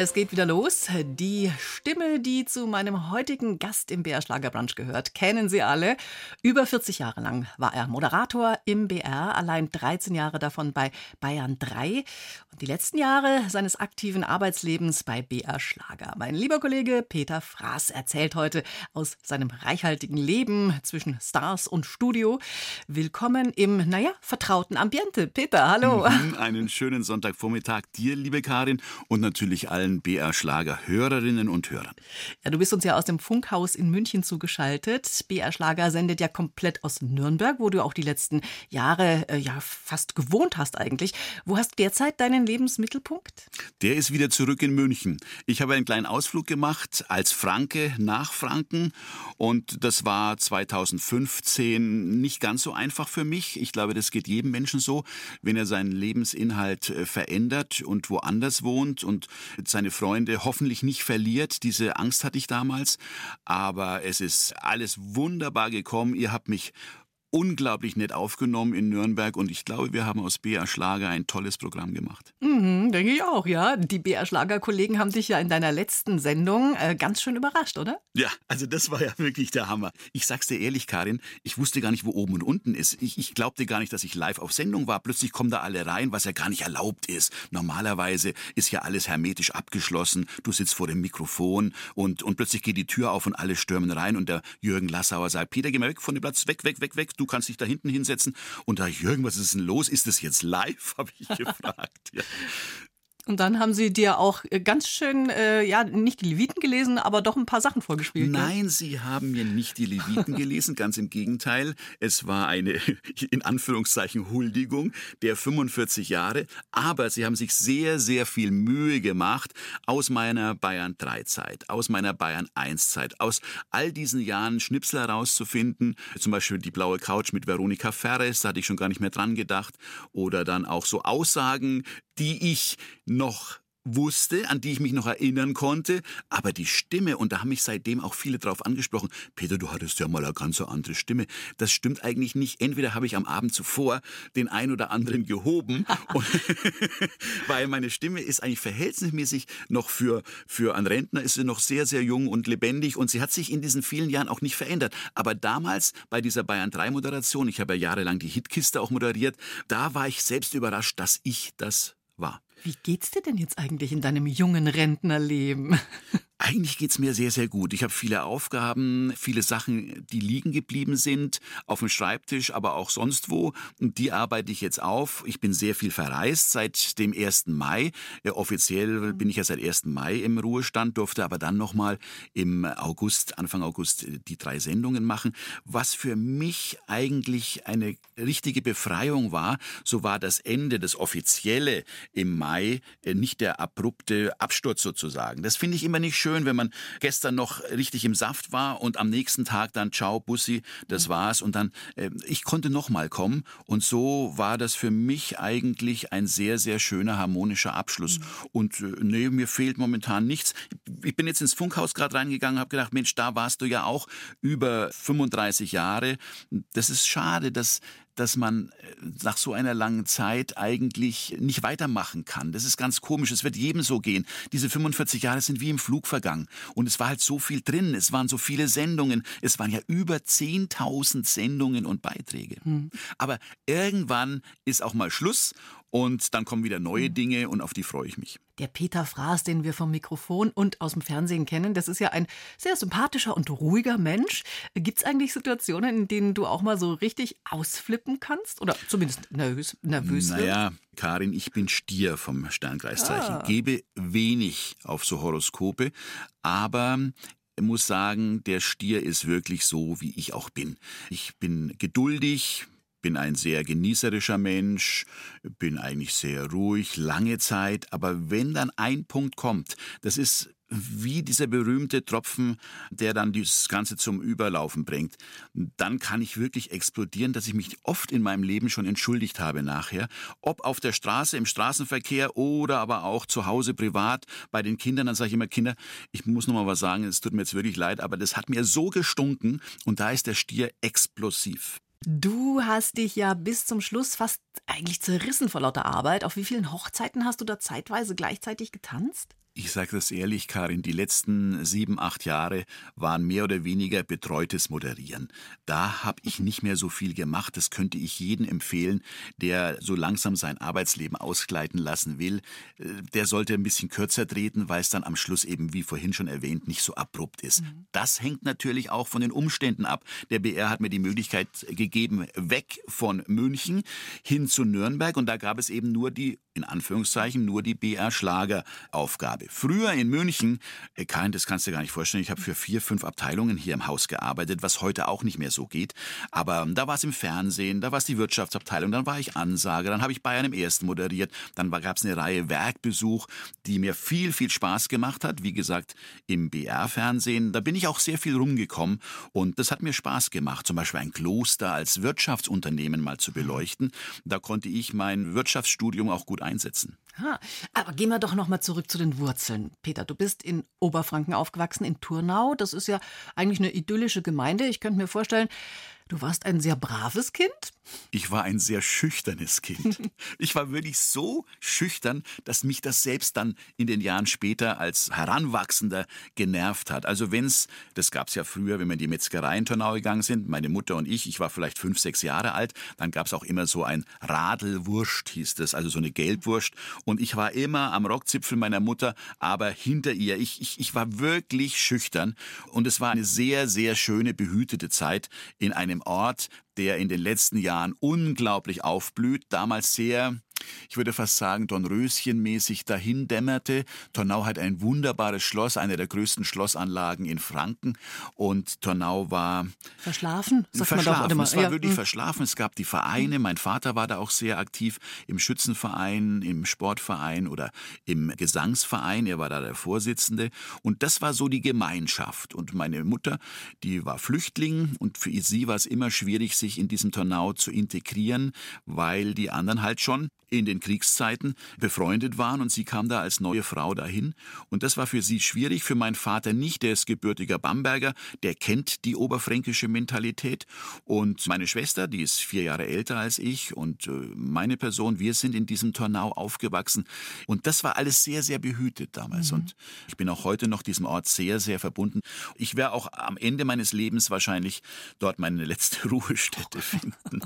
Es geht wieder los. Die Stimme, die zu meinem heutigen Gast im BR Schlagerbrunch gehört, kennen Sie alle. Über 40 Jahre lang war er Moderator im BR, allein 13 Jahre davon bei Bayern 3 und die letzten Jahre seines aktiven Arbeitslebens bei BR Schlager. Mein lieber Kollege Peter Fraß erzählt heute aus seinem reichhaltigen Leben zwischen Stars und Studio. Willkommen im, naja, vertrauten Ambiente. Peter, hallo. Mhm, einen schönen Sonntagvormittag dir, liebe Karin, und natürlich allen BR Schlager Hörerinnen und Hörern. Ja, du bist uns ja aus dem Funkhaus in München zugeschaltet. BR Schlager sendet ja komplett aus Nürnberg, wo du auch die letzten Jahre äh, ja fast gewohnt hast eigentlich. Wo hast du derzeit deinen Lebensmittelpunkt? Der ist wieder zurück in München. Ich habe einen kleinen Ausflug gemacht als Franke nach Franken und das war 2015 nicht ganz so einfach für mich. Ich glaube, das geht jedem Menschen so, wenn er seinen Lebensinhalt äh, verändert und woanders wohnt und seine Freunde hoffentlich nicht verliert. Diese Angst hatte ich damals. Aber es ist alles wunderbar gekommen. Ihr habt mich unglaublich nett aufgenommen in Nürnberg und ich glaube, wir haben aus BR Schlager ein tolles Programm gemacht. Mhm, denke ich auch, ja. Die BR Schlager-Kollegen haben dich ja in deiner letzten Sendung äh, ganz schön überrascht, oder? Ja, also das war ja wirklich der Hammer. Ich sag's dir ehrlich, Karin, ich wusste gar nicht, wo oben und unten ist. Ich, ich glaubte gar nicht, dass ich live auf Sendung war. Plötzlich kommen da alle rein, was ja gar nicht erlaubt ist. Normalerweise ist ja alles hermetisch abgeschlossen. Du sitzt vor dem Mikrofon und, und plötzlich geht die Tür auf und alle stürmen rein und der Jürgen Lassauer sagt, Peter, geh mal weg von dem Platz, weg, weg, weg, weg du kannst dich da hinten hinsetzen. Und da, Jürgen, was ist denn los? Ist das jetzt live? habe ich gefragt. Ja. Und dann haben sie dir auch äh, ganz schön, äh, ja, nicht die Leviten gelesen, aber doch ein paar Sachen vorgespielt. Nein, gell? sie haben mir nicht die Leviten gelesen, ganz im Gegenteil. Es war eine, in Anführungszeichen, Huldigung der 45 Jahre. Aber sie haben sich sehr, sehr viel Mühe gemacht aus meiner Bayern 3 Zeit, aus meiner Bayern 1 Zeit, aus all diesen Jahren Schnipsel herauszufinden. Zum Beispiel die blaue Couch mit Veronika Ferres, da hatte ich schon gar nicht mehr dran gedacht. Oder dann auch so Aussagen, die ich noch wusste, an die ich mich noch erinnern konnte, aber die Stimme, und da haben mich seitdem auch viele drauf angesprochen, Peter, du hattest ja mal eine ganz andere Stimme. Das stimmt eigentlich nicht. Entweder habe ich am Abend zuvor den ein oder anderen gehoben, und, weil meine Stimme ist eigentlich verhältnismäßig noch für, für einen Rentner ist sie noch sehr, sehr jung und lebendig und sie hat sich in diesen vielen Jahren auch nicht verändert. Aber damals bei dieser Bayern 3 Moderation, ich habe ja jahrelang die Hitkiste auch moderiert, da war ich selbst überrascht, dass ich das war. Wie geht's dir denn jetzt eigentlich in deinem jungen Rentnerleben? Eigentlich geht's mir sehr, sehr gut. Ich habe viele Aufgaben, viele Sachen, die liegen geblieben sind, auf dem Schreibtisch, aber auch sonst wo. Und die arbeite ich jetzt auf. Ich bin sehr viel verreist seit dem 1. Mai. Ja, offiziell bin ich ja seit 1. Mai im Ruhestand, durfte aber dann nochmal im August, Anfang August, die drei Sendungen machen. Was für mich eigentlich eine richtige Befreiung war, so war das Ende, das Offizielle im Mai, äh, nicht der abrupte Absturz sozusagen. Das finde ich immer nicht schön schön, wenn man gestern noch richtig im Saft war und am nächsten Tag dann ciao Bussi, das war's und dann äh, ich konnte noch mal kommen und so war das für mich eigentlich ein sehr sehr schöner harmonischer Abschluss mhm. und äh, nee, mir fehlt momentan nichts. Ich bin jetzt ins Funkhaus gerade reingegangen, habe gedacht, Mensch, da warst du ja auch über 35 Jahre. Das ist schade, dass dass man äh, nach so einer langen Zeit eigentlich nicht weitermachen kann. Das ist ganz komisch. Es wird jedem so gehen. Diese 45 Jahre sind wie im Flug vergangen. Und es war halt so viel drin. Es waren so viele Sendungen. Es waren ja über 10.000 Sendungen und Beiträge. Hm. Aber irgendwann ist auch mal Schluss und dann kommen wieder neue hm. Dinge und auf die freue ich mich. Der Peter Fraß, den wir vom Mikrofon und aus dem Fernsehen kennen, das ist ja ein sehr sympathischer und ruhiger Mensch. Gibt es eigentlich Situationen, in denen du auch mal so richtig ausflippen kannst? Oder zumindest nervös, nervös Naja, Karin, ich bin Stier vom Sternkreiszeichen. Ah. Gebe wenig auf so Horoskope, aber muss sagen, der Stier ist wirklich so, wie ich auch bin. Ich bin geduldig, bin ein sehr genießerischer Mensch, bin eigentlich sehr ruhig, lange Zeit, aber wenn dann ein Punkt kommt, das ist wie dieser berühmte Tropfen, der dann das Ganze zum Überlaufen bringt. Dann kann ich wirklich explodieren, dass ich mich oft in meinem Leben schon entschuldigt habe nachher. Ob auf der Straße, im Straßenverkehr oder aber auch zu Hause privat bei den Kindern. Dann sage ich immer, Kinder, ich muss noch mal was sagen, es tut mir jetzt wirklich leid, aber das hat mir so gestunken und da ist der Stier explosiv. Du hast dich ja bis zum Schluss fast eigentlich zerrissen vor lauter Arbeit. Auf wie vielen Hochzeiten hast du da zeitweise gleichzeitig getanzt? Ich sage das ehrlich, Karin, die letzten sieben, acht Jahre waren mehr oder weniger betreutes Moderieren. Da habe ich nicht mehr so viel gemacht. Das könnte ich jedem empfehlen, der so langsam sein Arbeitsleben ausgleiten lassen will. Äh, der sollte ein bisschen kürzer treten, weil es dann am Schluss eben, wie vorhin schon erwähnt, nicht so abrupt ist. Mhm. Das hängt natürlich auch von den Umständen ab. Der BR hat mir die Möglichkeit gegeben, weg von München hin zu Nürnberg und da gab es eben nur die in Anführungszeichen nur die BR-Schlageraufgabe. Früher in München, äh, Karin, das kannst du gar nicht vorstellen, ich habe für vier, fünf Abteilungen hier im Haus gearbeitet, was heute auch nicht mehr so geht. Aber ähm, da war es im Fernsehen, da war es die Wirtschaftsabteilung, dann war ich Ansager, dann habe ich Bayern im Ersten moderiert, dann gab es eine Reihe Werkbesuch, die mir viel, viel Spaß gemacht hat. Wie gesagt, im BR-Fernsehen, da bin ich auch sehr viel rumgekommen und das hat mir Spaß gemacht. Zum Beispiel ein Kloster als Wirtschaftsunternehmen mal zu beleuchten. Da konnte ich mein Wirtschaftsstudium auch gut einsetzen. Ha, aber gehen wir doch noch mal zurück zu den Wurzeln. Peter, du bist in Oberfranken aufgewachsen, in Turnau. Das ist ja eigentlich eine idyllische Gemeinde. Ich könnte mir vorstellen, Du warst ein sehr braves Kind? Ich war ein sehr schüchternes Kind. Ich war wirklich so schüchtern, dass mich das selbst dann in den Jahren später als Heranwachsender genervt hat. Also wenn's, das gab's ja früher, wenn wir in die Metzgerei in Turnau gegangen sind, meine Mutter und ich, ich war vielleicht fünf, sechs Jahre alt, dann gab's auch immer so ein Radelwurst, hieß das, also so eine Gelbwurst. Und ich war immer am Rockzipfel meiner Mutter, aber hinter ihr. Ich, ich, ich war wirklich schüchtern. Und es war eine sehr, sehr schöne, behütete Zeit in einem einem Ort, der in den letzten Jahren unglaublich aufblüht, damals sehr ich würde fast sagen, Dornröschenmäßig dahin dämmerte. Tornau hat ein wunderbares Schloss, eine der größten Schlossanlagen in Franken. Und Tornau war verschlafen. Sagt verschlafen. Man doch, es war ja. wirklich hm. verschlafen. Es gab die Vereine. Mein Vater war da auch sehr aktiv im Schützenverein, im Sportverein oder im Gesangsverein. Er war da der Vorsitzende. Und das war so die Gemeinschaft. Und meine Mutter, die war Flüchtling und für sie war es immer schwierig, sich in diesem Tornau zu integrieren, weil die anderen halt schon in den Kriegszeiten befreundet waren und sie kam da als neue Frau dahin. Und das war für sie schwierig, für meinen Vater nicht. Der ist gebürtiger Bamberger, der kennt die oberfränkische Mentalität. Und meine Schwester, die ist vier Jahre älter als ich und äh, meine Person, wir sind in diesem Tornau aufgewachsen. Und das war alles sehr, sehr behütet damals. Mhm. Und ich bin auch heute noch diesem Ort sehr, sehr verbunden. Ich werde auch am Ende meines Lebens wahrscheinlich dort meine letzte Ruhestätte finden.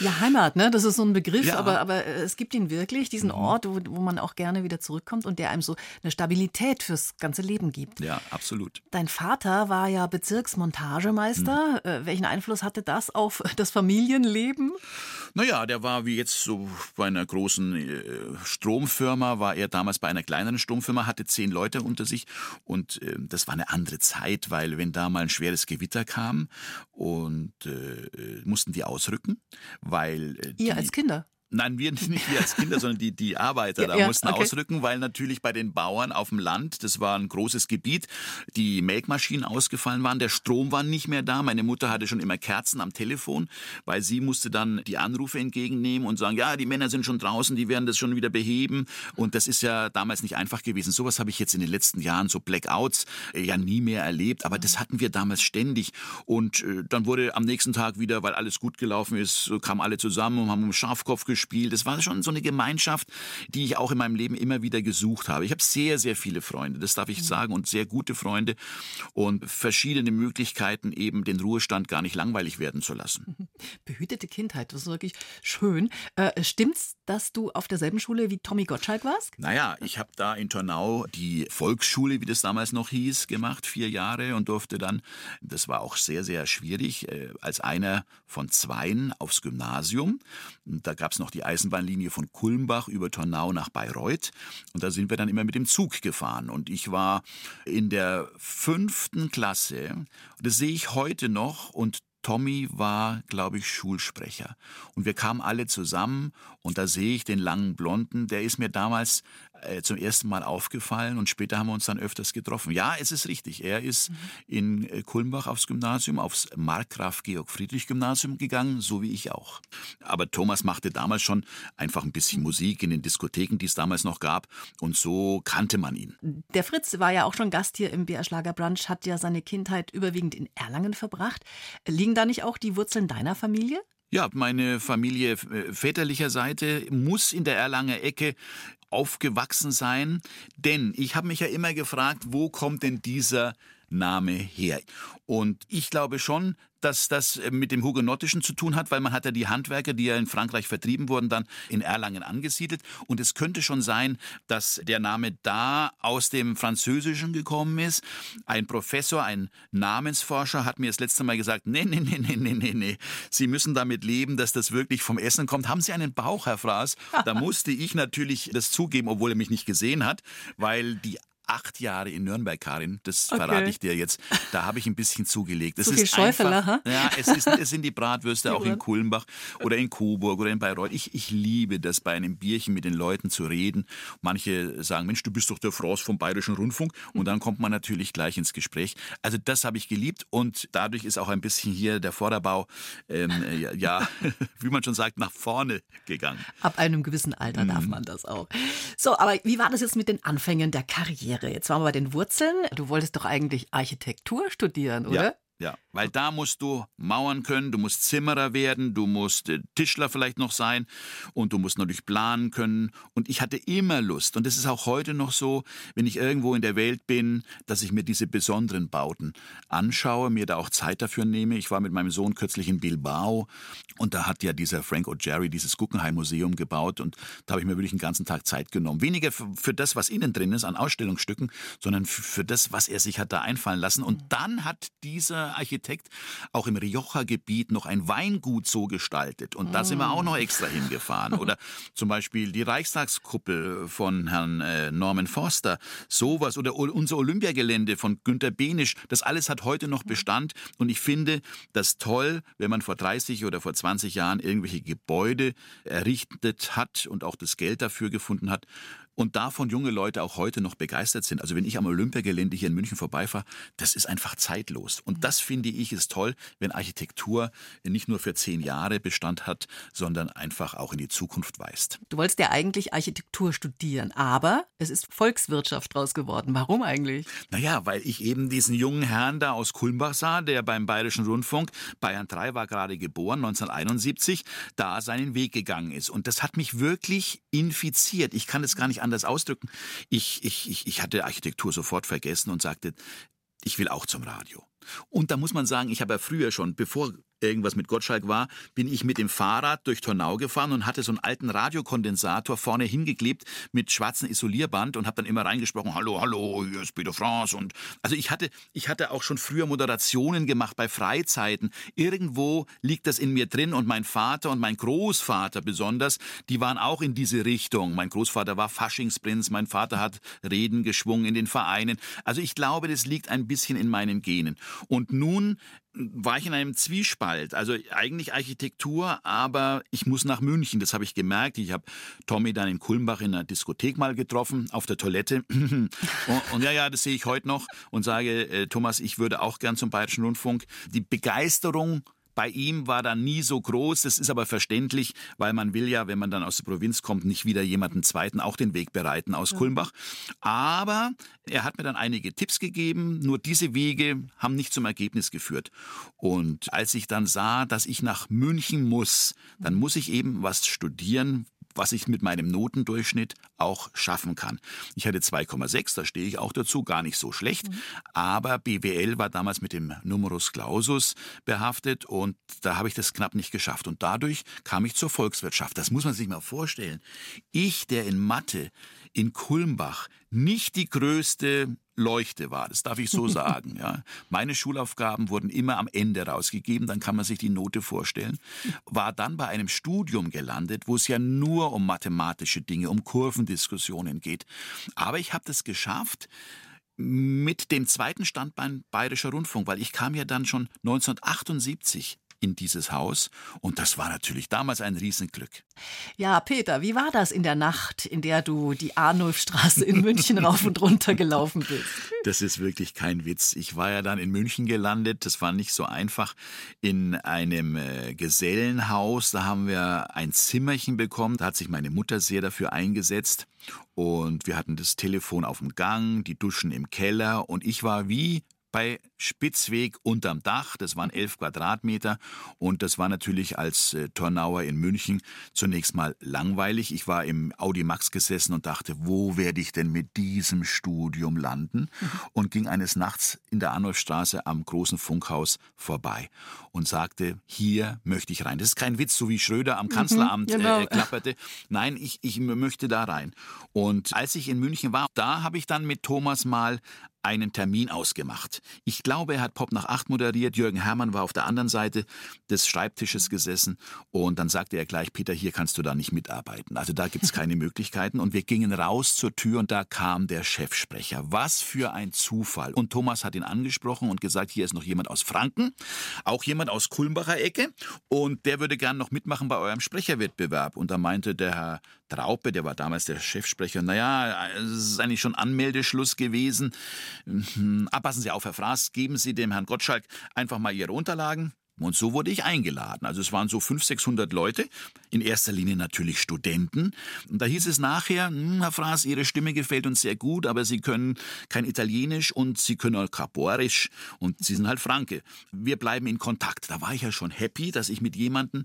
Ja, Heimat, ne? Das ist so ein Begriff, ja. aber, aber es gibt ihn wirklich, diesen mhm. Ort, wo, wo man auch gerne wieder zurückkommt und der einem so eine Stabilität fürs ganze Leben gibt. Ja, absolut. Dein Vater war ja Bezirksmontagemeister. Mhm. Äh, welchen Einfluss hatte das auf das Familienleben? Naja, der war wie jetzt so bei einer großen äh, Stromfirma, war er damals bei einer kleineren Stromfirma, hatte zehn Leute unter sich und äh, das war eine andere Zeit, weil wenn da mal ein schweres Gewitter kam und äh, mussten die ausrücken, weil äh, Ihr als Kinder? Nein, wir nicht wir als Kinder, sondern die, die Arbeiter da ja, mussten okay. ausrücken, weil natürlich bei den Bauern auf dem Land, das war ein großes Gebiet, die Melkmaschinen ausgefallen waren, der Strom war nicht mehr da. Meine Mutter hatte schon immer Kerzen am Telefon, weil sie musste dann die Anrufe entgegennehmen und sagen, ja, die Männer sind schon draußen, die werden das schon wieder beheben. Und das ist ja damals nicht einfach gewesen. Sowas habe ich jetzt in den letzten Jahren, so Blackouts, äh, ja nie mehr erlebt. Aber das hatten wir damals ständig. Und äh, dann wurde am nächsten Tag wieder, weil alles gut gelaufen ist, kamen alle zusammen und haben um Schafkopf gespielt gespielt. Es war schon so eine Gemeinschaft, die ich auch in meinem Leben immer wieder gesucht habe. Ich habe sehr, sehr viele Freunde, das darf ich mhm. sagen, und sehr gute Freunde und verschiedene Möglichkeiten, eben den Ruhestand gar nicht langweilig werden zu lassen. Behütete Kindheit, das ist wirklich schön. Äh, stimmt's, dass du auf derselben Schule wie Tommy Gottschalk warst? Naja, ich habe da in Turnau die Volksschule, wie das damals noch hieß, gemacht, vier Jahre und durfte dann, das war auch sehr, sehr schwierig, äh, als einer von zweien aufs Gymnasium. Da gab es noch die Eisenbahnlinie von Kulmbach über Tornau nach Bayreuth. Und da sind wir dann immer mit dem Zug gefahren. Und ich war in der fünften Klasse. Das sehe ich heute noch. Und Tommy war, glaube ich, Schulsprecher. Und wir kamen alle zusammen und da sehe ich den langen Blonden, der ist mir damals äh, zum ersten Mal aufgefallen und später haben wir uns dann öfters getroffen. Ja, es ist richtig. Er ist mhm. in äh, Kulmbach aufs Gymnasium, aufs Markgraf Georg Friedrich Gymnasium gegangen, so wie ich auch. Aber Thomas machte damals schon einfach ein bisschen Musik in den Diskotheken, die es damals noch gab. Und so kannte man ihn. Der Fritz war ja auch schon Gast hier im BR Schlagerbrunch, hat ja seine Kindheit überwiegend in Erlangen verbracht. Liegen da nicht auch die Wurzeln deiner Familie? Ja, meine Familie äh, väterlicher Seite muss in der Erlanger Ecke aufgewachsen sein, denn ich habe mich ja immer gefragt, wo kommt denn dieser Name her? Und ich glaube schon, dass das äh, mit dem Hugenottischen zu tun hat, weil man hat ja die Handwerker, die ja in Frankreich vertrieben wurden, dann in Erlangen angesiedelt. Und es könnte schon sein, dass der Name da aus dem Französischen gekommen ist. Ein Professor, ein Namensforscher hat mir das letzte Mal gesagt, nee, nee, nee, nee, nee, nee, nee. Sie müssen damit leben, dass das wirklich vom Essen kommt. Haben Sie einen Bauch, Herr Fraß? Da musste ich natürlich das zugeben, obwohl er mich nicht gesehen hat, weil die acht Jahre in Nürnberg, Karin. Das okay. verrate ich dir jetzt. Da habe ich ein bisschen zugelegt. Das so ist einfach, ja, es, ist, es sind die Bratwürste die auch in Kulmbach oder in Coburg oder in Bayreuth. Ich, ich liebe das, bei einem Bierchen mit den Leuten zu reden. Manche sagen, Mensch, du bist doch der Frost vom Bayerischen Rundfunk. Und dann kommt man natürlich gleich ins Gespräch. Also das habe ich geliebt und dadurch ist auch ein bisschen hier der Vorderbau, ähm, ja, ja, wie man schon sagt, nach vorne gegangen. Ab einem gewissen Alter mhm. darf man das auch. So, aber wie war das jetzt mit den Anfängen der Karriere? Karriere. Jetzt waren wir bei den Wurzeln. Du wolltest doch eigentlich Architektur studieren, oder? Ja. Ja, weil da musst du Mauern können, du musst Zimmerer werden, du musst äh, Tischler vielleicht noch sein und du musst natürlich planen können. Und ich hatte immer Lust, und das ist auch heute noch so, wenn ich irgendwo in der Welt bin, dass ich mir diese besonderen Bauten anschaue, mir da auch Zeit dafür nehme. Ich war mit meinem Sohn kürzlich in Bilbao und da hat ja dieser Frank O'Jerry dieses Guggenheim Museum gebaut und da habe ich mir wirklich einen ganzen Tag Zeit genommen. Weniger für, das, was innen drin ist an Ausstellungsstücken, sondern für, für das, was er sich hat da einfallen lassen. Und dann hat dieser Architekt auch im Rioja-Gebiet noch ein Weingut so gestaltet. Und da sind wir auch noch extra hingefahren. Oder zum Beispiel die Reichstagskuppel von Herrn äh, Norman Forster. Sowas. Oder unser Olympiagelände von Günter Benisch. Das alles hat heute noch Bestand. Und ich finde das toll, wenn man vor 30 oder vor 20 Jahren irgendwelche Gebäude errichtet hat und auch das Geld dafür gefunden hat und davon junge Leute auch heute noch begeistert sind. Also wenn ich am Olympiagelände hier in München vorbeifahre, das ist einfach zeitlos. Und das finde ich ist toll, wenn Architektur nicht nur für zehn Jahre Bestand hat, sondern einfach auch in die Zukunft weist. Du wolltest ja eigentlich Architektur studieren, aber es ist Volkswirtschaft draus geworden. Warum eigentlich? Naja, weil ich eben diesen jungen Herrn da aus Kulmbach sah, der beim Bayerischen Rundfunk, Bayern 3 war gerade geboren, 1971, da seinen Weg gegangen ist. Und das hat mich wirklich infiziert. Ich kann es gar nicht anders ausdrücken. Ich, ich, ich, ich hatte Architektur sofort vergessen und sagte, ich will auch zum Radio. Und da muss man sagen, ich habe ja früher schon, bevor irgendwas mit Gottschalk war, bin ich mit dem Fahrrad durch Tornau gefahren und hatte so einen alten Radiokondensator vorne hingeklebt mit schwarzem Isolierband und habe dann immer reingesprochen, hallo, hallo, hier ist Peter France und also ich hatte ich hatte auch schon früher Moderationen gemacht bei Freizeiten. Irgendwo liegt das in mir drin und mein Vater und mein Großvater besonders, die waren auch in diese Richtung. Mein Großvater war Faschingsprinz, mein Vater hat Reden geschwungen in den Vereinen. Also ich glaube, das liegt ein bisschen in meinen Genen. Und nun war ich in einem Zwiespalt. Also eigentlich Architektur, aber ich muss nach München. Das habe ich gemerkt. Ich habe Tommy dann in Kulmbach in einer Diskothek mal getroffen, auf der Toilette. und, und, ja, ja, das sehe ich heute noch und sage, äh, Thomas, ich würde auch gern zum Bayerischen Rundfunk. Die Begeisterung bei ihm war dann nie so groß. Das ist aber verständlich, weil man will ja, wenn man dann aus der Provinz kommt, nicht wieder jemanden zweiten auch den Weg bereiten aus ja. Kulmbach. Aber er hat mir dann einige Tipps gegeben. Nur diese Wege haben nicht zum Ergebnis geführt. Und als ich dann sah, dass ich nach München muss, dann muss ich eben was studieren, was ich mit meinem Notendurchschnitt auch schaffen kann. Ich hatte 2,6, da stehe ich auch dazu, gar nicht so schlecht, mhm. aber BWL war damals mit dem Numerus Clausus behaftet und da habe ich das knapp nicht geschafft und dadurch kam ich zur Volkswirtschaft. Das muss man sich mal vorstellen. Ich, der in Mathe in Kulmbach nicht die größte Leuchte war, das darf ich so sagen. Ja. Meine Schulaufgaben wurden immer am Ende rausgegeben, dann kann man sich die Note vorstellen. War dann bei einem Studium gelandet, wo es ja nur um mathematische Dinge, um Kurvendiskussionen geht. Aber ich habe das geschafft, mit dem zweiten Standbein Bayerischer Rundfunk, weil ich kam ja dann schon 1978 in dieses Haus. Und das war natürlich damals ein Riesenglück. Ja, Peter, wie war das in der Nacht, in der du die Arnulfstraße in München rauf und runter gelaufen bist? Das ist wirklich kein Witz. Ich war ja dann in München gelandet. Das war nicht so einfach. In einem äh, Gesellenhaus, da haben wir ein Zimmerchen bekommen. Da hat sich meine Mutter sehr dafür eingesetzt. Und wir hatten das Telefon auf dem Gang, die Duschen im Keller und ich war wie bei Spitzweg unterm Dach. Das waren elf Quadratmeter und das war natürlich als äh, Tornauer in München zunächst mal langweilig. Ich war im Audi Max gesessen und dachte, wo werde ich denn mit diesem Studium landen? Und ging eines Nachts in der Arnulfstraße am großen Funkhaus vorbei und sagte, hier möchte ich rein. Das ist kein Witz, so wie Schröder am mhm, Kanzleramt mhm, genau. äh, klapperte. Nein, ich, ich möchte da rein. Und als ich in München war, da habe ich dann mit Thomas mal einen Termin ausgemacht. Ich glaube, er hat Pop nach acht moderiert. Jürgen Herrmann war auf der anderen Seite des Schreibtisches gesessen und dann sagte er gleich, Peter, hier kannst du da nicht mitarbeiten. Also da gibt es keine Möglichkeiten. Und wir gingen raus zur Tür und da kam der Chefsprecher. Was für ein Zufall. Und Thomas hat ihn angesprochen und gesagt, hier ist noch jemand aus Franken, auch jemand aus Kulmbacher Ecke und der würde gern noch mitmachen bei eurem Sprecherwettbewerb. Und da meinte der Herr Traupe, der war damals der Chefsprecher, naja, es ist eigentlich schon Anmeldeschluss gewesen. Hm, abpassen Sie auf, Herr Fraß, geben Sie dem Herrn Gottschalk einfach mal Ihre Unterlagen. Und so wurde ich eingeladen. Also es waren so 500, 600 Leute, in erster Linie natürlich Studenten. Und da hieß es nachher, hm, Herr Fraß, Ihre Stimme gefällt uns sehr gut, aber Sie können kein Italienisch und Sie können auch Kaporisch und Sie sind halt Franke. Wir bleiben in Kontakt. Da war ich ja schon happy, dass ich mit jemandem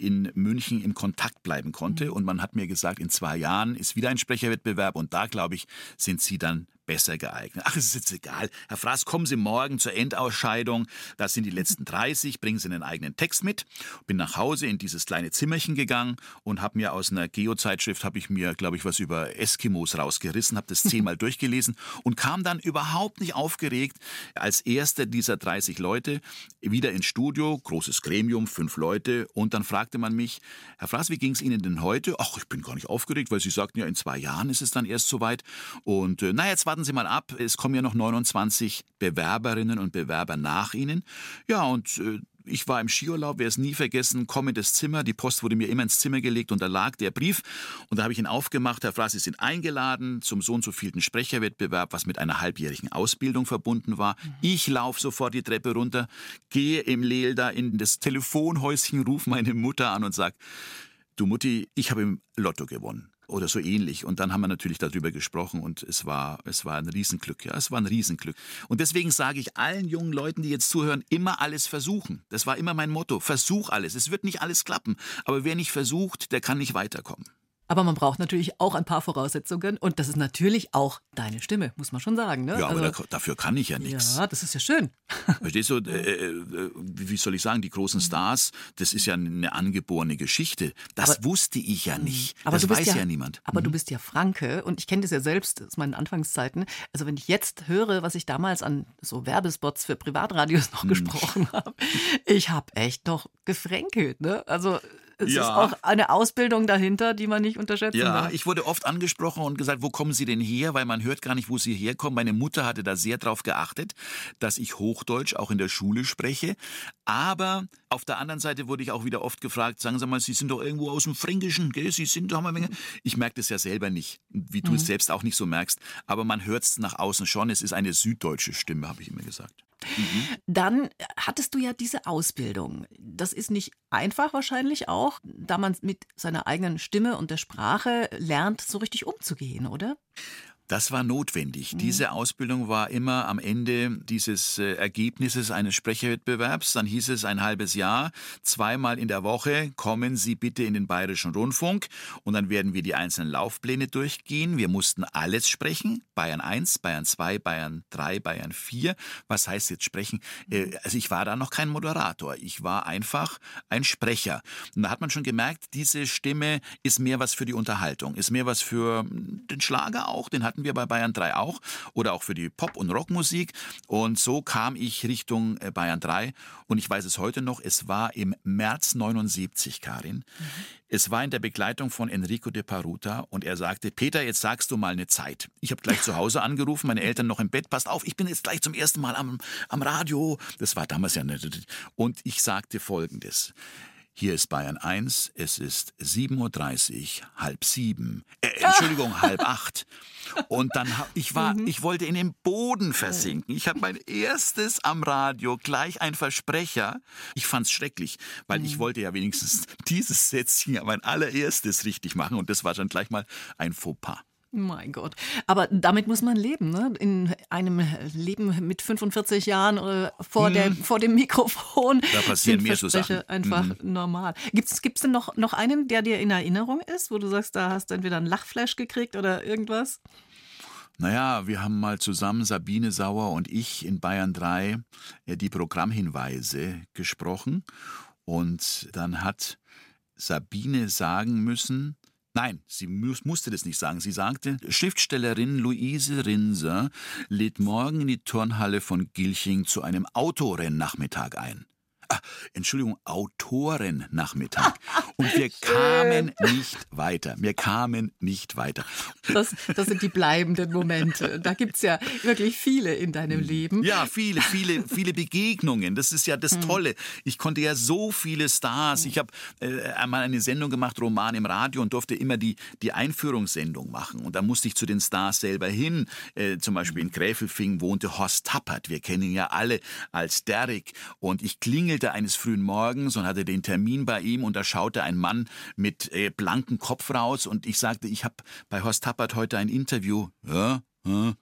in München im Kontakt bleiben konnte. Mhm. Und man hat mir gesagt, in zwei Jahren ist wieder ein Sprecherwettbewerb und da, glaube ich, sind Sie dann besser geeignet. Ach, es ist jetzt egal. Herr Fraß, kommen Sie morgen zur Endausscheidung. Das sind die letzten 30. Bringen Sie einen eigenen Text mit. Bin nach Hause in dieses kleine Zimmerchen gegangen und habe mir aus einer Geo-Zeitschrift, habe ich mir, glaube ich, was über Eskimos rausgerissen, habe das zehnmal durchgelesen und kam dann überhaupt nicht aufgeregt als erster dieser 30 Leute wieder ins Studio, großes Gremium, fünf Leute und dann fragte man mich, Herr Fraß, wie ging es Ihnen denn heute? Ach, ich bin gar nicht aufgeregt, weil Sie sagten ja, in zwei Jahren ist es dann erst soweit und äh, naja, jetzt warten Sie mal ab, es kommen ja noch 29 Bewerberinnen und Bewerber nach Ihnen. Ja, und äh, ich war im Skiurlaub, werde es nie vergessen, komme in das Zimmer, die Post wurde mir immer ins Zimmer gelegt und da lag der Brief und da habe ich ihn aufgemacht, Herr Fraß, Sie sind eingeladen zum so und so vielten Sprecherwettbewerb, was mit einer halbjährigen Ausbildung verbunden war. Mhm. Ich laufe sofort die Treppe runter, gehe im Lehl da in das Telefonhäuschen, rufe meine Mutter an und sage, du Mutti, ich habe im Lotto gewonnen oder so ähnlich. Und dann haben wir natürlich darüber gesprochen und es war, es war ein Riesenglück. Ja, es war ein Riesenglück. Und deswegen sage ich allen jungen Leuten, die jetzt zuhören, immer alles versuchen. Das war immer mein Motto. Versuch alles. Es wird nicht alles klappen. Aber wer nicht versucht, der kann nicht weiterkommen. Aber man braucht natürlich auch ein paar Voraussetzungen und das ist natürlich auch deine Stimme, muss man schon sagen. Ne? Ja, aber also, da, dafür kann ich ja nichts. Ja, das ist ja schön. Verstehst du, äh, äh, wie soll ich sagen, die großen Stars, das ist ja eine angeborene Geschichte. Das aber, wusste ich ja nicht. Aber das weiß ja, ja, niemand. Aber mhm. du bist ja Franke und ich kenne das ja selbst aus meinen Anfangszeiten. Also wenn ich jetzt höre, was ich damals an so Werbespots für Privatradios noch mhm. gesprochen habe, ich habe echt noch gefränkelt. Ne? Also es ja. ist auch eine Ausbildung dahinter, die man nicht unterschätzen ja, darf. Ja, ich wurde oft angesprochen und gesagt, wo kommen Sie denn her? Weil man hört gar nicht, wo Sie herkommen. Meine Mutter hatte da sehr darauf geachtet, dass ich Hochdeutsch auch in der Schule spreche. Aber auf der anderen Seite wurde ich auch wieder oft gefragt, sagen Sie mal, Sie sind doch irgendwo aus dem Fränkischen, gell? Sie sind doch mal Ich merke das ja selber nicht, wie du mhm. es selbst auch nicht so merkst. Aber man hört es nach außen schon. Es ist eine süddeutsche Stimme, habe ich immer gesagt. Mhm. Dann hattest du ja diese Ausbildung. Das ist nicht einfach wahrscheinlich auch, da man mit seiner eigenen Stimme und der Sprache lernt, so richtig umzugehen, oder? Das war notwendig. Mhm. Diese Ausbildung war immer am Ende dieses äh, Ergebnisses eines Sprecherwettbewerbs. Dann hieß es ein halbes Jahr, zweimal in der Woche kommen Sie bitte in den Bayerischen Rundfunk und dann werden wir die einzelnen Laufpläne durchgehen. Wir mussten alles sprechen. Bayern 1, Bayern 2, Bayern 3, Bayern 4. Was heißt jetzt sprechen? Äh, mhm. also ich war da noch kein Moderator. Ich war einfach ein Sprecher. Und da hat man schon gemerkt, diese Stimme ist mehr was für die Unterhaltung, ist mehr was für hm, den Schlager auch. Den hatten hatten wir bei Bayern 3 auch oder auch für die Pop- und Rockmusik. Und so kam ich Richtung äh, Bayern 3 und ich weiß es heute noch, es war im März 79, Karin. Mhm. Es war in der Begleitung von Enrico de Paruta und er sagte, Peter, jetzt sagst du mal eine Zeit. Ich habe gleich zu Hause angerufen, meine Eltern noch im Bett, passt auf, ich bin jetzt gleich zum ersten Mal am, am Radio. Das war damals ja nicht. Und ich sagte folgendes. Hier ist Bayern 1, es ist 7.30 Uhr, halb sieben, äh, Entschuldigung, halb acht. Und dann, ich war, mhm. ich wollte in den Boden versinken. Ich habe mein erstes am Radio, gleich ein Versprecher. Ich fand's schrecklich, weil ich mhm. wollte ja wenigstens dieses Sätzchen, mein allererstes richtig machen. Und das war dann gleich mal ein Fauxpas. Mein Gott. Aber damit muss man leben, ne? In einem Leben mit 45 Jahren äh, vor, hm. der, vor dem Mikrofon. Da passieren mehr so Sachen. einfach mhm. normal. Gibt es denn noch, noch einen, der dir in Erinnerung ist, wo du sagst, da hast du entweder einen Lachflash gekriegt oder irgendwas? Naja, wir haben mal zusammen, Sabine Sauer und ich, in Bayern 3 äh, die Programmhinweise gesprochen. Und dann hat Sabine sagen müssen, Nein, sie musste das nicht sagen. Sie sagte, Schriftstellerin Luise Rinser lädt morgen in die Turnhalle von Gilching zu einem Autorennachmittag ein ah, Entschuldigung, Autorennachmittag. Und wir kamen nicht weiter. Wir kamen nicht weiter. Das, das sind die bleibenden Momente. Da gibt es ja wirklich viele in deinem Leben. Ja, viele, viele, viele Begegnungen. Das ist ja das hm. Tolle. Ich konnte ja so viele Stars. Ich habe äh, einmal eine Sendung gemacht, Roman im Radio, und durfte immer die, die Einführungssendung machen. Und da musste ich zu den Stars selber hin. Äh, zum Beispiel in Gräfelfing wohnte Horst Tappert. Wir kennen ihn ja alle als Derek. Und ich klingel klingelte eines frühen Morgens und hatte den Termin bei ihm und da schaute ein Mann mit äh, blankem Kopf raus und ich sagte, ich habe bei Horst Tappert heute ein Interview. Ja, ja,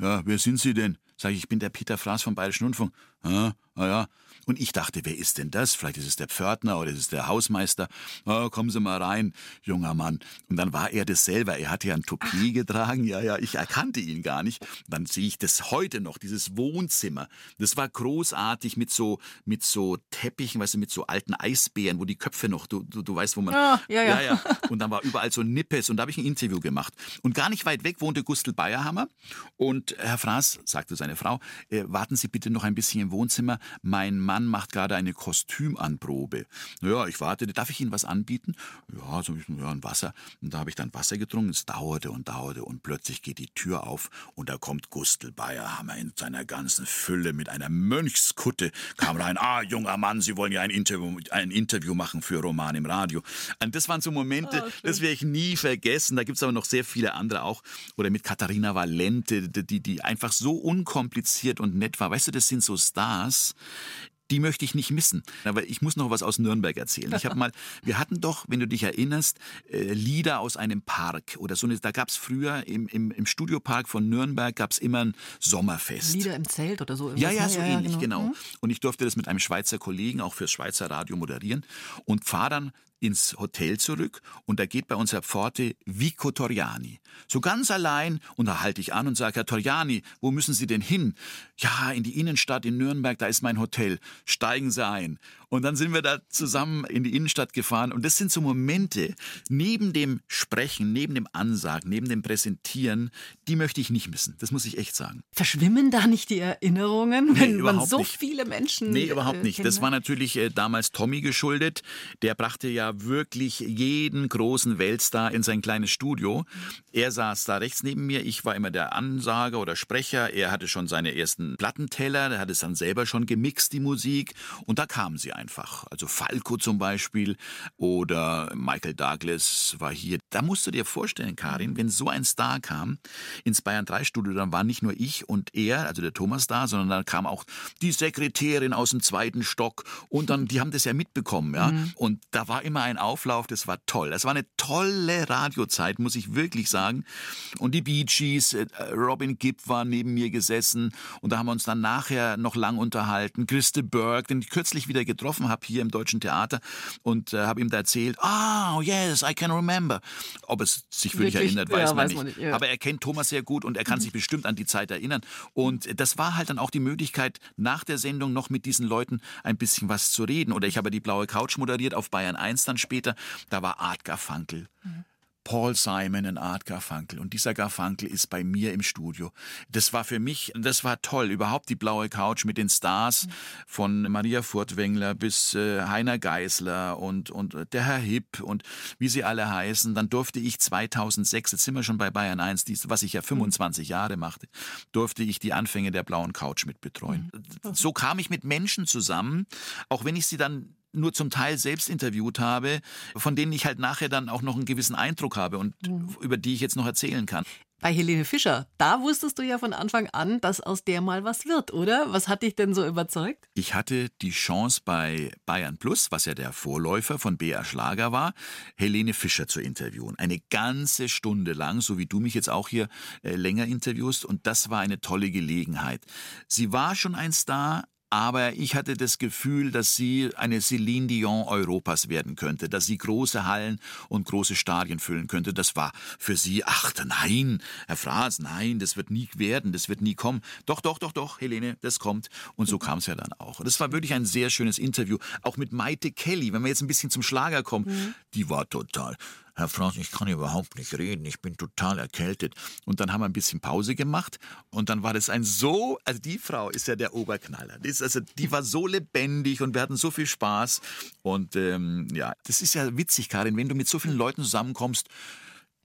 ja, wer sind Sie denn? Sag ich, ich bin der Peter Fraß vom Bayerischen Rundfunk. Ja, ja. Und ich dachte, wer ist denn das? Vielleicht ist es der Pförtner oder ist es der Hausmeister. Oh, kommen Sie mal rein, junger Mann. Und dann war er das selber. Er hatte ja ein Toupet getragen. Ja, ja, ich erkannte ihn gar nicht. Dann sehe ich das heute noch, dieses Wohnzimmer. Das war großartig mit so, mit so Teppichen, weißt du, mit so alten Eisbären, wo die Köpfe noch, du, du, du weißt, wo man. Ja, ja, ja. ja, ja. Und dann war überall so Nippes und da habe ich ein Interview gemacht. Und gar nicht weit weg wohnte Gustl Bayerhammer. Und Herr Fraß sagte seine Frau, äh, warten Sie bitte noch ein bisschen im Wohnzimmer. Mein Mann macht gerade eine Kostümanprobe. Naja, ich warte, darf ich Ihnen was anbieten? Ja, so ja, ein Wasser. Und da habe ich dann Wasser getrunken. Es dauerte und dauerte und plötzlich geht die Tür auf und da kommt Gustl Bayerhammer in seiner ganzen Fülle mit einer Mönchskutte, kam rein. Ah, junger Mann, Sie wollen ja ein Interview, ein Interview machen für Roman im Radio. Und das waren so Momente, oh, das werde ich nie vergessen. Da gibt es aber noch sehr viele andere auch. Oder mit Katharina Valente, die, die einfach so unkompliziert und nett war. Weißt du, das sind so Stars die möchte ich nicht missen. Aber ich muss noch was aus Nürnberg erzählen. Ich habe mal, wir hatten doch, wenn du dich erinnerst, äh, Lieder aus einem Park oder so. Da gab es früher im, im, im Studiopark von Nürnberg gab es immer ein Sommerfest. Lieder im Zelt oder so. Ja, ja, so ja, ähnlich, ja, genau. genau. Und ich durfte das mit einem Schweizer Kollegen auch fürs Schweizer Radio moderieren und fahre dann ins Hotel zurück und da geht bei uns Herr Pforte Vico Toriani. So ganz allein und da halte ich an und sage, Herr Toriani, wo müssen Sie denn hin? Ja, in die Innenstadt in Nürnberg, da ist mein Hotel. Steigen Sie ein. Und dann sind wir da zusammen in die Innenstadt gefahren. Und das sind so Momente, neben dem Sprechen, neben dem Ansagen, neben dem Präsentieren, die möchte ich nicht missen. Das muss ich echt sagen. Verschwimmen da nicht die Erinnerungen, wenn nee, man so nicht. viele Menschen. Nee, überhaupt nicht. Das war natürlich äh, damals Tommy geschuldet. Der brachte ja wirklich jeden großen Weltstar in sein kleines Studio. Er saß da rechts neben mir. Ich war immer der Ansager oder Sprecher. Er hatte schon seine ersten Plattenteller. Er hat es dann selber schon gemixt, die Musik. Und da kamen sie einfach. Also Falco zum Beispiel oder Michael Douglas war hier. Da musst du dir vorstellen, Karin, wenn so ein Star kam ins Bayern 3 Studio, dann war nicht nur ich und er, also der Thomas da, sondern dann kam auch die Sekretärin aus dem zweiten Stock und dann, die haben das ja mitbekommen, ja. Mhm. Und da war immer ein Auflauf, das war toll. Das war eine tolle Radiozeit, muss ich wirklich sagen. Und die Bee Gees, äh, Robin Gibb war neben mir gesessen und da haben wir uns dann nachher noch lang unterhalten. Christe Berg, den ich kürzlich wieder getroffen getroffen habe hier im Deutschen Theater und äh, habe ihm da erzählt, ah, oh, yes, I can remember. Ob es sich wirklich, wirklich erinnert, weiß, ja, man, weiß nicht. man nicht. Ja. Aber er kennt Thomas sehr gut und er kann mhm. sich bestimmt an die Zeit erinnern. Und das war halt dann auch die Möglichkeit, nach der Sendung noch mit diesen Leuten ein bisschen was zu reden. Oder ich habe die Blaue Couch moderiert auf Bayern 1 dann später. Da war Art Garfunkel. Mhm. Paul Simon und Art Garfunkel. Und dieser Garfunkel ist bei mir im Studio. Das war für mich, das war toll. Überhaupt die blaue Couch mit den Stars von Maria Furtwängler bis äh, Heiner Geisler und, und der Herr Hipp und wie sie alle heißen. Dann durfte ich 2006, jetzt sind wir schon bei Bayern 1, dies, was ich ja 25 Jahre machte, durfte ich die Anfänge der blauen Couch mit betreuen. Mhm. So kam ich mit Menschen zusammen, auch wenn ich sie dann nur zum Teil selbst interviewt habe, von denen ich halt nachher dann auch noch einen gewissen Eindruck habe und mhm. über die ich jetzt noch erzählen kann. Bei Helene Fischer, da wusstest du ja von Anfang an, dass aus der mal was wird, oder? Was hat dich denn so überzeugt? Ich hatte die Chance bei Bayern Plus, was ja der Vorläufer von BR Schlager war, Helene Fischer zu interviewen. Eine ganze Stunde lang, so wie du mich jetzt auch hier äh, länger interviewst. Und das war eine tolle Gelegenheit. Sie war schon ein Star, aber ich hatte das Gefühl, dass sie eine Céline Dion Europas werden könnte, dass sie große Hallen und große Stadien füllen könnte. Das war für sie, ach nein, Herr Fraß, nein, das wird nie werden, das wird nie kommen. Doch, doch, doch, doch, Helene, das kommt. Und so kam es ja dann auch. Das war wirklich ein sehr schönes Interview, auch mit Maite Kelly, wenn wir jetzt ein bisschen zum Schlager kommen. Mhm. Die war total Herr Franz, ich kann überhaupt nicht reden, ich bin total erkältet. Und dann haben wir ein bisschen Pause gemacht und dann war das ein so, also die Frau ist ja der Oberknaller. Die, ist also, die war so lebendig und wir hatten so viel Spaß. Und ähm, ja, das ist ja witzig, Karin, wenn du mit so vielen Leuten zusammenkommst,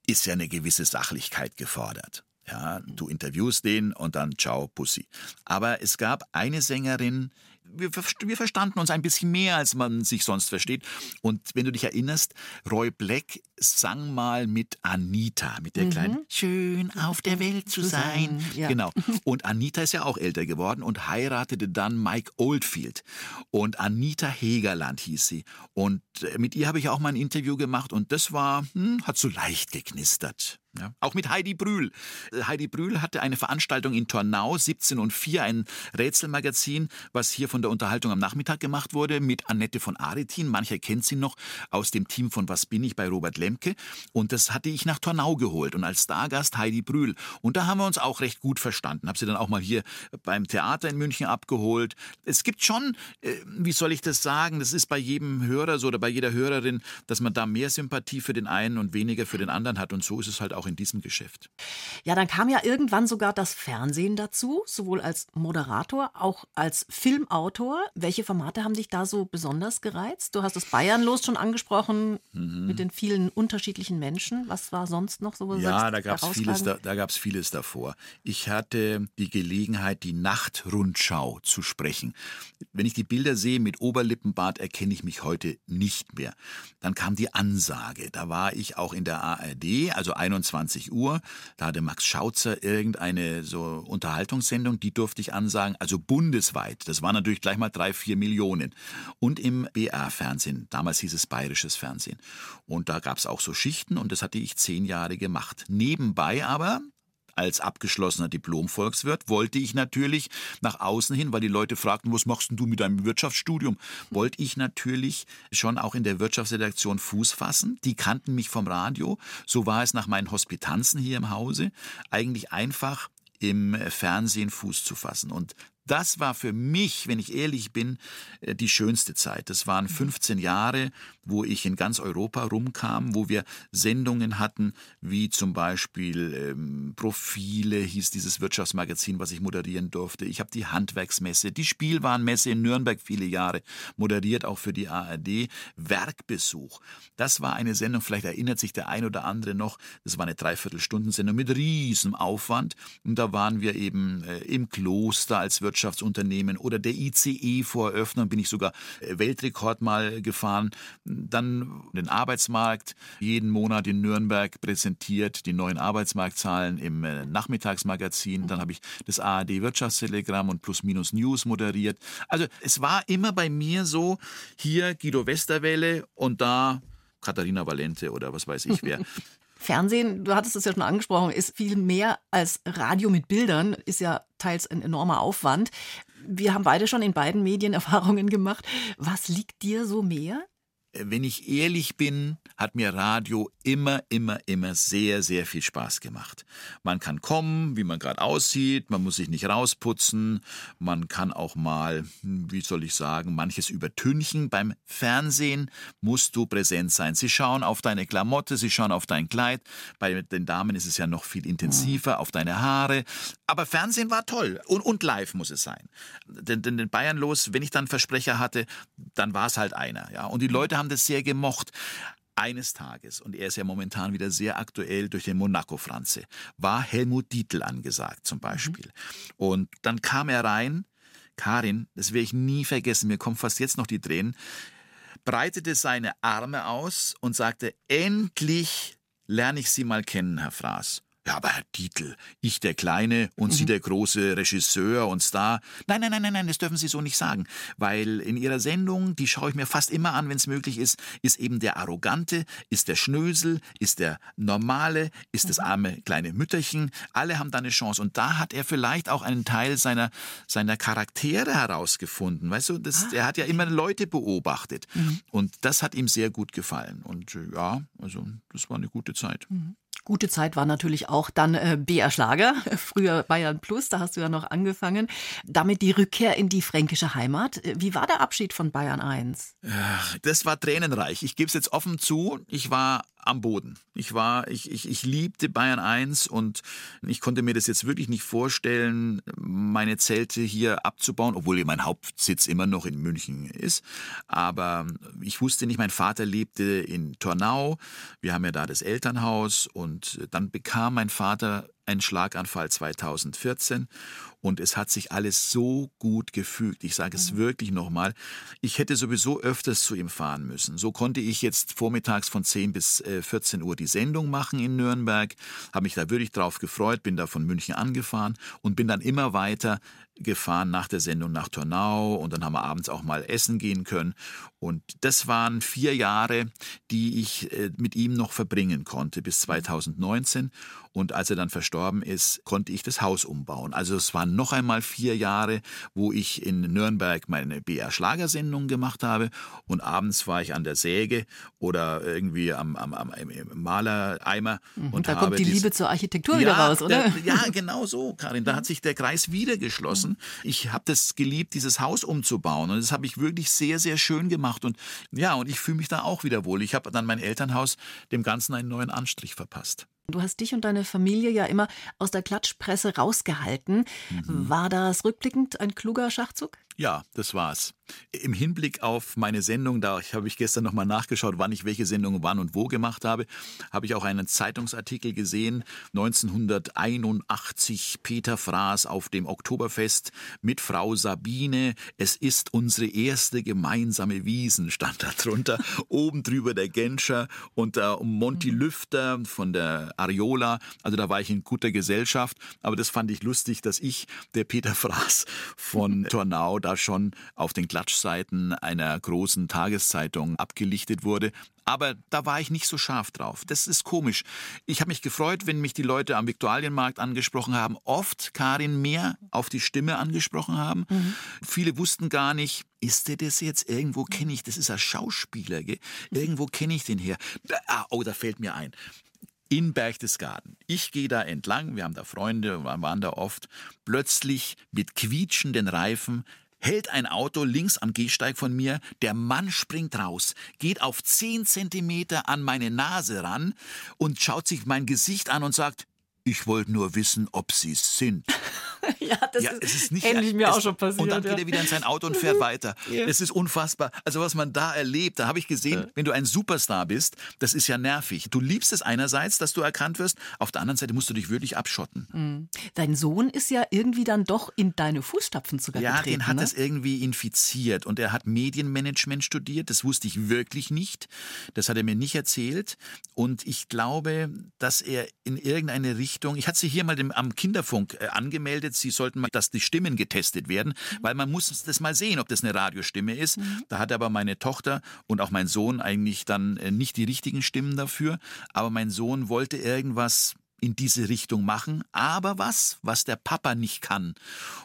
ist ja eine gewisse Sachlichkeit gefordert. Ja, du interviewst den und dann ciao, Pussy. Aber es gab eine Sängerin, wir, wir verstanden uns ein bisschen mehr, als man sich sonst versteht. Und wenn du dich erinnerst, Roy Black sang mal mit Anita, mit der mhm. kleinen Schön auf der Welt zu sein. Ja. Genau. Und Anita ist ja auch älter geworden und heiratete dann Mike Oldfield. Und Anita Hegerland hieß sie. Und äh, mit ihr habe ich auch mal ein Interview gemacht und das war, hm, hat so leicht geknistert. Ja. Auch mit Heidi Brühl. Äh, Heidi Brühl hatte eine Veranstaltung in Tornau, 17 und 4, ein Rätselmagazin, was hier von der Unterhaltung am Nachmittag gemacht wurde, mit Annette von Aretin. Mancher kennt sie noch aus dem Team von Was bin ich bei Robert Lemke. Und das hatte ich nach Tornau geholt und als Stargast Heidi Brühl. Und da haben wir uns auch recht gut verstanden. Habe sie dann auch mal hier beim Theater in München abgeholt. Es gibt schon, äh, wie soll ich das sagen, das ist bei jedem Hörer so oder bei jeder Hörerin, dass man da mehr Sympathie für den einen und weniger für den anderen hat. Und so ist es halt auch in diesem Geschäft. Ja, dann kam ja irgendwann sogar das Fernsehen dazu, sowohl als Moderator, auch als Filmautor. Welche Formate haben dich da so besonders gereizt? Du hast das Bayernlos schon angesprochen, mhm. mit den vielen unterschiedlichen Menschen. Was war sonst noch so? Ja, da gab es vieles, da, da gab's vieles davor. Ich hatte die Gelegenheit, die Nachtrundschau zu sprechen. Wenn ich die Bilder sehe mit Oberlippenbart, erkenne ich mich heute nicht mehr. Dann kam die Ansage. Da war ich auch in der ARD, also 21 20 Uhr. Da hatte Max Schautzer irgendeine so Unterhaltungssendung, die durfte ich ansagen, also bundesweit. Das waren natürlich gleich mal drei, vier Millionen. Und im BR-Fernsehen, damals hieß es Bayerisches Fernsehen. Und da gab es auch so Schichten und das hatte ich zehn Jahre gemacht. Nebenbei aber als abgeschlossener Diplom-Volkswirt wollte ich natürlich nach außen hin, weil die Leute fragten, was machst du mit deinem Wirtschaftsstudium, wollte ich natürlich schon auch in der Wirtschaftsredaktion Fuß fassen. Die kannten mich vom Radio. So war es nach meinen Hospitanzen hier im Hause. Eigentlich einfach im Fernsehen Fuß zu fassen. Und das war für mich, wenn ich ehrlich bin, äh, die schönste Zeit. Das waren 15 mhm. Jahre, wo ich in ganz Europa rumkam, wo wir Sendungen hatten, wie zum Beispiel ähm, Profile, hieß dieses Wirtschaftsmagazin, was ich moderieren durfte. Ich habe die Handwerksmesse, die Spielwarenmesse in Nürnberg viele Jahre moderiert, auch für die ARD. Werkbesuch. Das war eine Sendung, vielleicht erinnert sich der ein oder andere noch, das war eine Dreiviertelstundensendung mit riesem Aufwand. Und da waren wir eben äh, im Kloster als Wirtschaftsmagazin Wirtschaftsunternehmen oder der ICE vor Eröffnung bin ich sogar äh, Weltrekord mal gefahren. Dann den Arbeitsmarkt jeden Monat in Nürnberg präsentiert, die neuen Arbeitsmarktzahlen im äh, Nachmittagsmagazin. Dann habe ich das ARD Wirtschaftstelegramm und Plus Minus News moderiert. Also es war immer bei mir so, hier Guido Westerwelle und da Katharina Valente oder was weiß ich wer. Fernsehen, du hattest es ja schon angesprochen, ist viel mehr als Radio mit Bildern, ist ja teils ein enormer Aufwand. Wir haben beide schon in beiden Medien Erfahrungen gemacht. Was liegt dir so mehr? Wenn ich ehrlich bin, hat mir Radio immer, immer, immer sehr, sehr viel Spaß gemacht. Man kann kommen, wie man gerade aussieht, man muss sich nicht rausputzen, man kann auch mal, hm, wie soll ich sagen, manches übertünchen. Beim Fernsehen musst du präsent sein. Sie schauen auf deine Klamotte, sie schauen auf dein Kleid. Bei den Damen ist es ja noch viel intensiver, auf deine Haare. Aber Fernsehen war toll und, und live muss es sein. Denn, denn Bayern los, wenn ich dann Versprecher hatte, dann war es halt einer. Ja? Und die Leute haben das sehr gemocht. Eines Tages, und er ist ja momentan wieder sehr aktuell durch den Monaco-Franze, war Helmut Dietl angesagt zum Beispiel. Mhm. Und dann kam er rein, Karin, das werde ich nie vergessen, mir kommen fast jetzt noch die Tränen, breitete seine Arme aus und sagte, endlich lerne ich Sie mal kennen, Herr Fraß. Ja, aber Herr Titel, ich der Kleine und mhm. Sie der große Regisseur und Star. Nein, nein, nein, nein, nein, das dürfen Sie so nicht sagen. Weil in Ihrer Sendung, die schaue ich mir fast immer an, wenn es möglich ist, ist eben der Arrogante, ist der Schnösel, ist der Normale, ist mhm. das arme kleine Mütterchen. Alle haben da eine Chance. Und da hat er vielleicht auch einen Teil seiner, seiner Charaktere herausgefunden. Weißt du, das, ah, er hat ja immer Leute beobachtet. Mhm. Und das hat ihm sehr gut gefallen. Und äh, ja, also das war eine gute Zeit. Gute Zeit war natürlich auch dann äh, BR Schlager, früher Bayern Plus, da hast du ja noch angefangen. Damit die Rückkehr in die fränkische Heimat. Wie war der Abschied von Bayern 1? Das war tränenreich. Ich gebe es jetzt offen zu. Ich war am Boden. Ich war, ich, ich, ich liebte Bayern 1 und ich konnte mir das jetzt wirklich nicht vorstellen, meine Zelte hier abzubauen, obwohl mein Hauptsitz immer noch in München ist. Aber ich wusste nicht, mein Vater lebte in Tornau. Wir haben ja da das Elternhaus und dann bekam mein Vater einen Schlaganfall 2014 und es hat sich alles so gut gefügt. Ich sage es mhm. wirklich nochmal. Ich hätte sowieso öfters zu ihm fahren müssen. So konnte ich jetzt vormittags von 10 bis 14 äh, Uhr die Sendung machen in Nürnberg, habe mich da wirklich drauf gefreut, bin da von München angefahren und bin dann immer weiter gefahren nach der Sendung nach Tornau und dann haben wir abends auch mal essen gehen können. Und das waren vier Jahre, die ich äh, mit ihm noch verbringen konnte bis 2019. Und als er dann verstorben ist, konnte ich das Haus umbauen. Also es waren noch einmal vier Jahre, wo ich in Nürnberg meine BR-Schlagersendung gemacht habe. Und abends war ich an der Säge oder irgendwie am, am, am im Malereimer. Mhm, und da kommt die Liebe zur Architektur ja, wieder raus, oder? Der, ja, genau so, Karin. Da hat sich der Kreis wieder geschlossen. Ich habe das geliebt, dieses Haus umzubauen. Und das habe ich wirklich sehr, sehr schön gemacht. Und ja, und ich fühle mich da auch wieder wohl. Ich habe dann mein Elternhaus dem Ganzen einen neuen Anstrich verpasst. Du hast dich und deine Familie ja immer aus der Klatschpresse rausgehalten. Mhm. War das rückblickend ein kluger Schachzug? Ja, das war's. Im Hinblick auf meine Sendung, da habe ich gestern nochmal nachgeschaut, wann ich welche Sendung wann und wo gemacht habe, habe ich auch einen Zeitungsartikel gesehen, 1981 Peter Fraß auf dem Oktoberfest mit Frau Sabine. Es ist unsere erste gemeinsame Wiesen, stand da drunter. Oben drüber der Genscher und der Monty mhm. Lüfter von der Ariola. Also da war ich in guter Gesellschaft, aber das fand ich lustig, dass ich, der Peter Fraß von Tornau, da schon auf den Klatschseiten einer großen Tageszeitung abgelichtet wurde. Aber da war ich nicht so scharf drauf. Das ist komisch. Ich habe mich gefreut, wenn mich die Leute am Viktualienmarkt angesprochen haben. Oft Karin mehr auf die Stimme angesprochen haben. Mhm. Viele wussten gar nicht, ist der das jetzt? Irgendwo kenne ich, das ist ein Schauspieler, gell? Irgendwo kenne ich den her. Ah, oh, da fällt mir ein in Berchtesgaden. Ich gehe da entlang, wir haben da Freunde, waren da oft. Plötzlich mit quietschenden Reifen hält ein Auto links am Gehsteig von mir, der Mann springt raus, geht auf zehn Zentimeter an meine Nase ran und schaut sich mein Gesicht an und sagt, ich wollte nur wissen, ob Sie es sind. ja, das ja, ist, ist nicht, ähnlich mir auch schon passiert. Und dann geht er wieder in sein Auto und fährt weiter. ja. Es ist unfassbar. Also was man da erlebt, da habe ich gesehen, ja. wenn du ein Superstar bist, das ist ja nervig. Du liebst es einerseits, dass du erkannt wirst, auf der anderen Seite musst du dich wirklich abschotten. Mhm. Dein Sohn ist ja irgendwie dann doch in deine Fußstapfen sogar ja, getreten. Ja, den hat ne? es irgendwie infiziert und er hat Medienmanagement studiert. Das wusste ich wirklich nicht. Das hat er mir nicht erzählt. Und ich glaube, dass er in irgendeine Richtung, ich hatte sie hier mal am Kinderfunk äh, angemeldet, jetzt, Sie sollten mal, dass die Stimmen getestet werden, mhm. weil man muss das mal sehen, ob das eine Radiostimme ist. Mhm. Da hat aber meine Tochter und auch mein Sohn eigentlich dann äh, nicht die richtigen Stimmen dafür. Aber mein Sohn wollte irgendwas in diese Richtung machen, aber was, was der Papa nicht kann.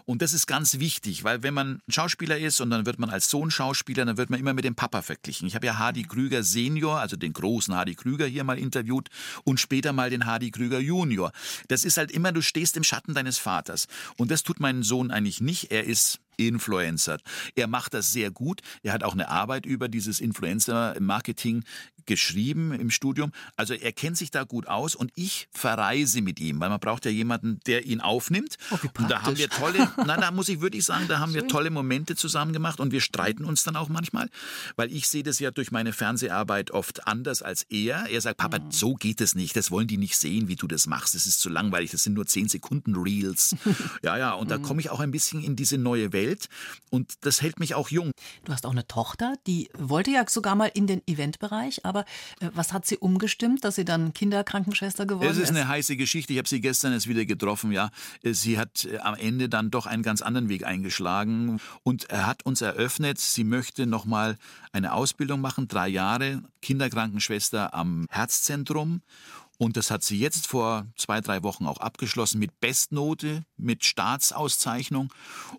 Und das ist ganz wichtig, weil wenn man Schauspieler ist und dann wird man als Sohn Schauspieler, dann wird man immer mit dem Papa verglichen. Ich habe ja Hardy Krüger Senior, also den großen Hardy Krüger hier mal interviewt und später mal den Hardy Krüger Junior. Das ist halt immer, du stehst im Schatten deines Vaters. Und das tut mein Sohn eigentlich nicht. Er ist Influencer. Er macht das sehr gut. Er hat auch eine Arbeit über dieses Influencer-Marketing geschrieben im Studium. Also er kennt sich da gut aus und ich verreise mit ihm, weil man braucht ja jemanden, der ihn aufnimmt. Oh, und da haben wir tolle, na, da muss ich wirklich sagen, da haben wir tolle Momente zusammen gemacht und wir streiten uns dann auch manchmal, weil ich sehe das ja durch meine Fernseharbeit oft anders als er. Er sagt, Papa, mhm. so geht es nicht. Das wollen die nicht sehen, wie du das machst. Das ist zu langweilig. Das sind nur 10 Sekunden Reels. ja, ja. Und da mhm. komme ich auch ein bisschen in diese neue Welt Welt und das hält mich auch jung. Du hast auch eine Tochter, die wollte ja sogar mal in den Eventbereich, aber äh, was hat sie umgestimmt, dass sie dann Kinderkrankenschwester geworden ist? Es ist eine heiße Geschichte. Ich habe sie gestern erst wieder getroffen. Ja, sie hat äh, am Ende dann doch einen ganz anderen Weg eingeschlagen und er hat uns eröffnet, sie möchte noch mal eine Ausbildung machen, drei Jahre Kinderkrankenschwester am Herzzentrum und das hat sie jetzt vor zwei, drei Wochen auch abgeschlossen mit Bestnote, mit Staatsauszeichnung.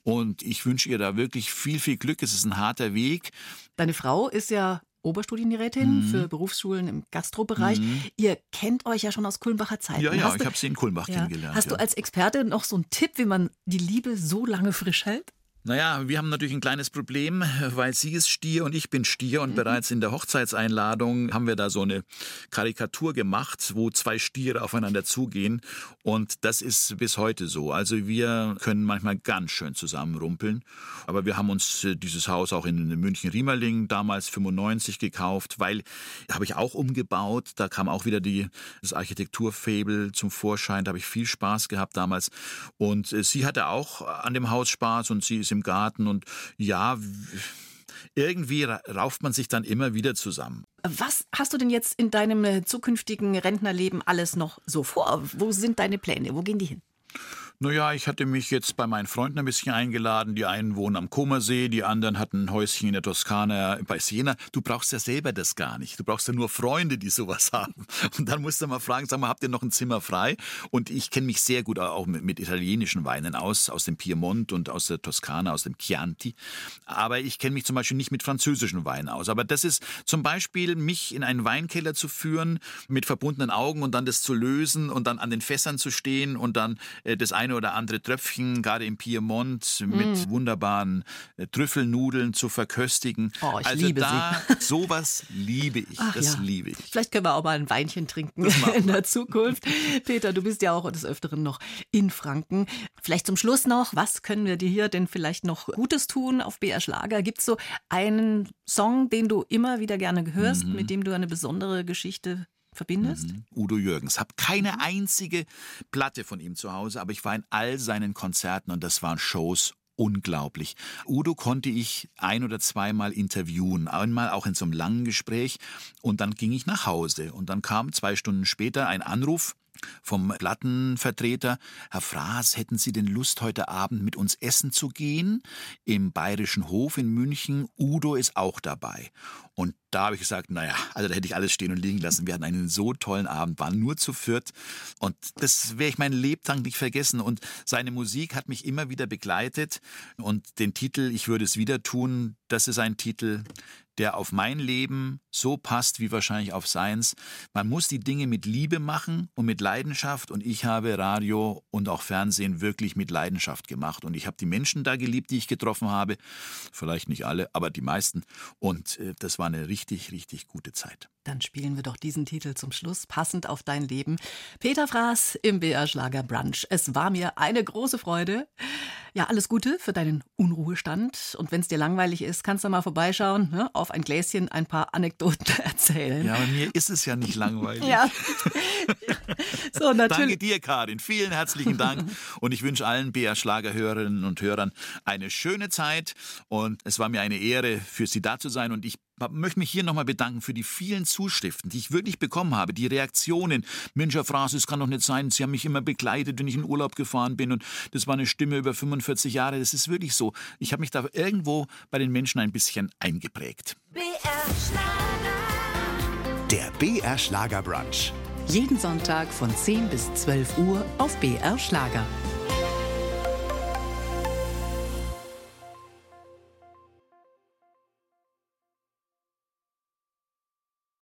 Und ich wünsche ihr da wirklich viel, viel Glück. Es ist ein harter Weg. Deine Frau ist ja Oberstudienrätin mhm. für Berufsschulen im Gastrobereich. Mhm. Ihr kennt euch ja schon aus Kulmbacher Zeiten. Ja, ja, ich habe sie in Kulmbach ja. kennengelernt. Hast ja. du als Experte noch so einen Tipp, wie man die Liebe so lange frisch hält? Naja, wir haben natürlich ein kleines Problem, weil sie ist Stier und ich bin Stier und mhm. bereits in der Hochzeitseinladung haben wir da so eine Karikatur gemacht, wo zwei Stiere aufeinander zugehen und das ist bis heute so. Also wir können manchmal ganz schön zusammenrumpeln, aber wir haben uns äh, dieses Haus auch in München-Riemerling damals 95 gekauft, weil habe ich auch umgebaut, da kam auch wieder die, das Architekturfabel zum Vorschein, da habe ich viel Spaß gehabt damals und äh, sie hatte auch an dem Haus Spaß und sie ist im im Garten und ja, irgendwie rauft man sich dann immer wieder zusammen. Was hast du denn jetzt in deinem äh, zukünftigen Rentnerleben alles noch so vor? Wo sind deine Pläne? Wo gehen die hin? Naja, ich hatte mich jetzt bei meinen Freunden ein bisschen eingeladen. Die einen wohnen am Comersee, die anderen hatten ein Häuschen in der Toskana bei Siena. Du brauchst ja selber das gar nicht. Du brauchst ja nur Freunde, die sowas haben. Und dann musst du mal fragen, sag mal, habt ihr noch ein Zimmer frei? Und ich kenne mich sehr gut auch mit, mit, italienischen Weinen aus, aus dem Piemont und aus der Toskana, aus dem Chianti. Aber ich kenne mich zum Beispiel nicht mit französischen Weinen aus. Aber das ist zum Beispiel, mich in einen Weinkeller zu führen, mit verbundenen Augen und dann das zu lösen und dann an den Fässern zu stehen und dann äh, das eine eine oder andere Tröpfchen, gerade im Piemont, mit mm. wunderbaren äh, Trüffelnudeln zu verköstigen. Oh, ich also liebe da, sie. sowas liebe ich. Ach, das ja. liebe ich. Vielleicht können wir auch mal ein Weinchen trinken in der Zukunft. Peter, du bist ja auch des Öfteren noch in Franken. Vielleicht zum Schluss noch, was können wir dir hier denn vielleicht noch Gutes tun auf BR Schlager? Gibt es so einen Song, den du immer wieder gerne hörst, mhm. mit dem du eine besondere Geschichte verbindest? Mhm. Udo Jürgens. Hab keine mhm. einzige Platte von ihm zu Hause, aber ich war in all seinen Konzerten und das waren Shows unglaublich. Udo konnte ich ein oder zweimal interviewen, einmal auch in so einem langen Gespräch und dann ging ich nach Hause und dann kam zwei Stunden später ein Anruf vom Plattenvertreter, Herr Fraß, hätten Sie denn Lust, heute Abend mit uns essen zu gehen? Im Bayerischen Hof in München. Udo ist auch dabei. Und da habe ich gesagt, naja, also da hätte ich alles stehen und liegen lassen. Wir hatten einen so tollen Abend, waren nur zu viert. Und das werde ich meinen Lebtag nicht vergessen. Und seine Musik hat mich immer wieder begleitet. Und den Titel Ich würde es wieder tun, das ist ein Titel, der auf mein Leben so passt wie wahrscheinlich auf seins. Man muss die Dinge mit Liebe machen und mit Leidenschaft und ich habe Radio und auch Fernsehen wirklich mit Leidenschaft gemacht und ich habe die Menschen da geliebt, die ich getroffen habe. Vielleicht nicht alle, aber die meisten und äh, das war eine richtig, richtig gute Zeit. Dann spielen wir doch diesen Titel zum Schluss, passend auf dein Leben. Peter Fraß im BR Schlager Brunch. Es war mir eine große Freude. Ja, alles Gute für deinen Unruhestand. Und wenn es dir langweilig ist, kannst du mal vorbeischauen, ne? auf ein Gläschen ein paar Anekdoten erzählen. Ja, bei mir ist es ja nicht langweilig. ja. so, natürlich. Danke dir, Karin. Vielen herzlichen Dank. Und ich wünsche allen BR Schlagerhörerinnen und Hörern eine schöne Zeit. Und es war mir eine Ehre, für Sie da zu sein. Und ich möchte mich hier nochmal bedanken für die vielen Zuschriften, die ich wirklich bekommen habe, die Reaktionen. Mensch, Herr Fraß, es kann doch nicht sein, Sie haben mich immer begleitet, wenn ich in Urlaub gefahren bin und das war eine Stimme über 45 Jahre. Das ist wirklich so. Ich habe mich da irgendwo bei den Menschen ein bisschen eingeprägt. BR Schlager. Der BR Schlager Brunch. Jeden Sonntag von 10 bis 12 Uhr auf BR Schlager.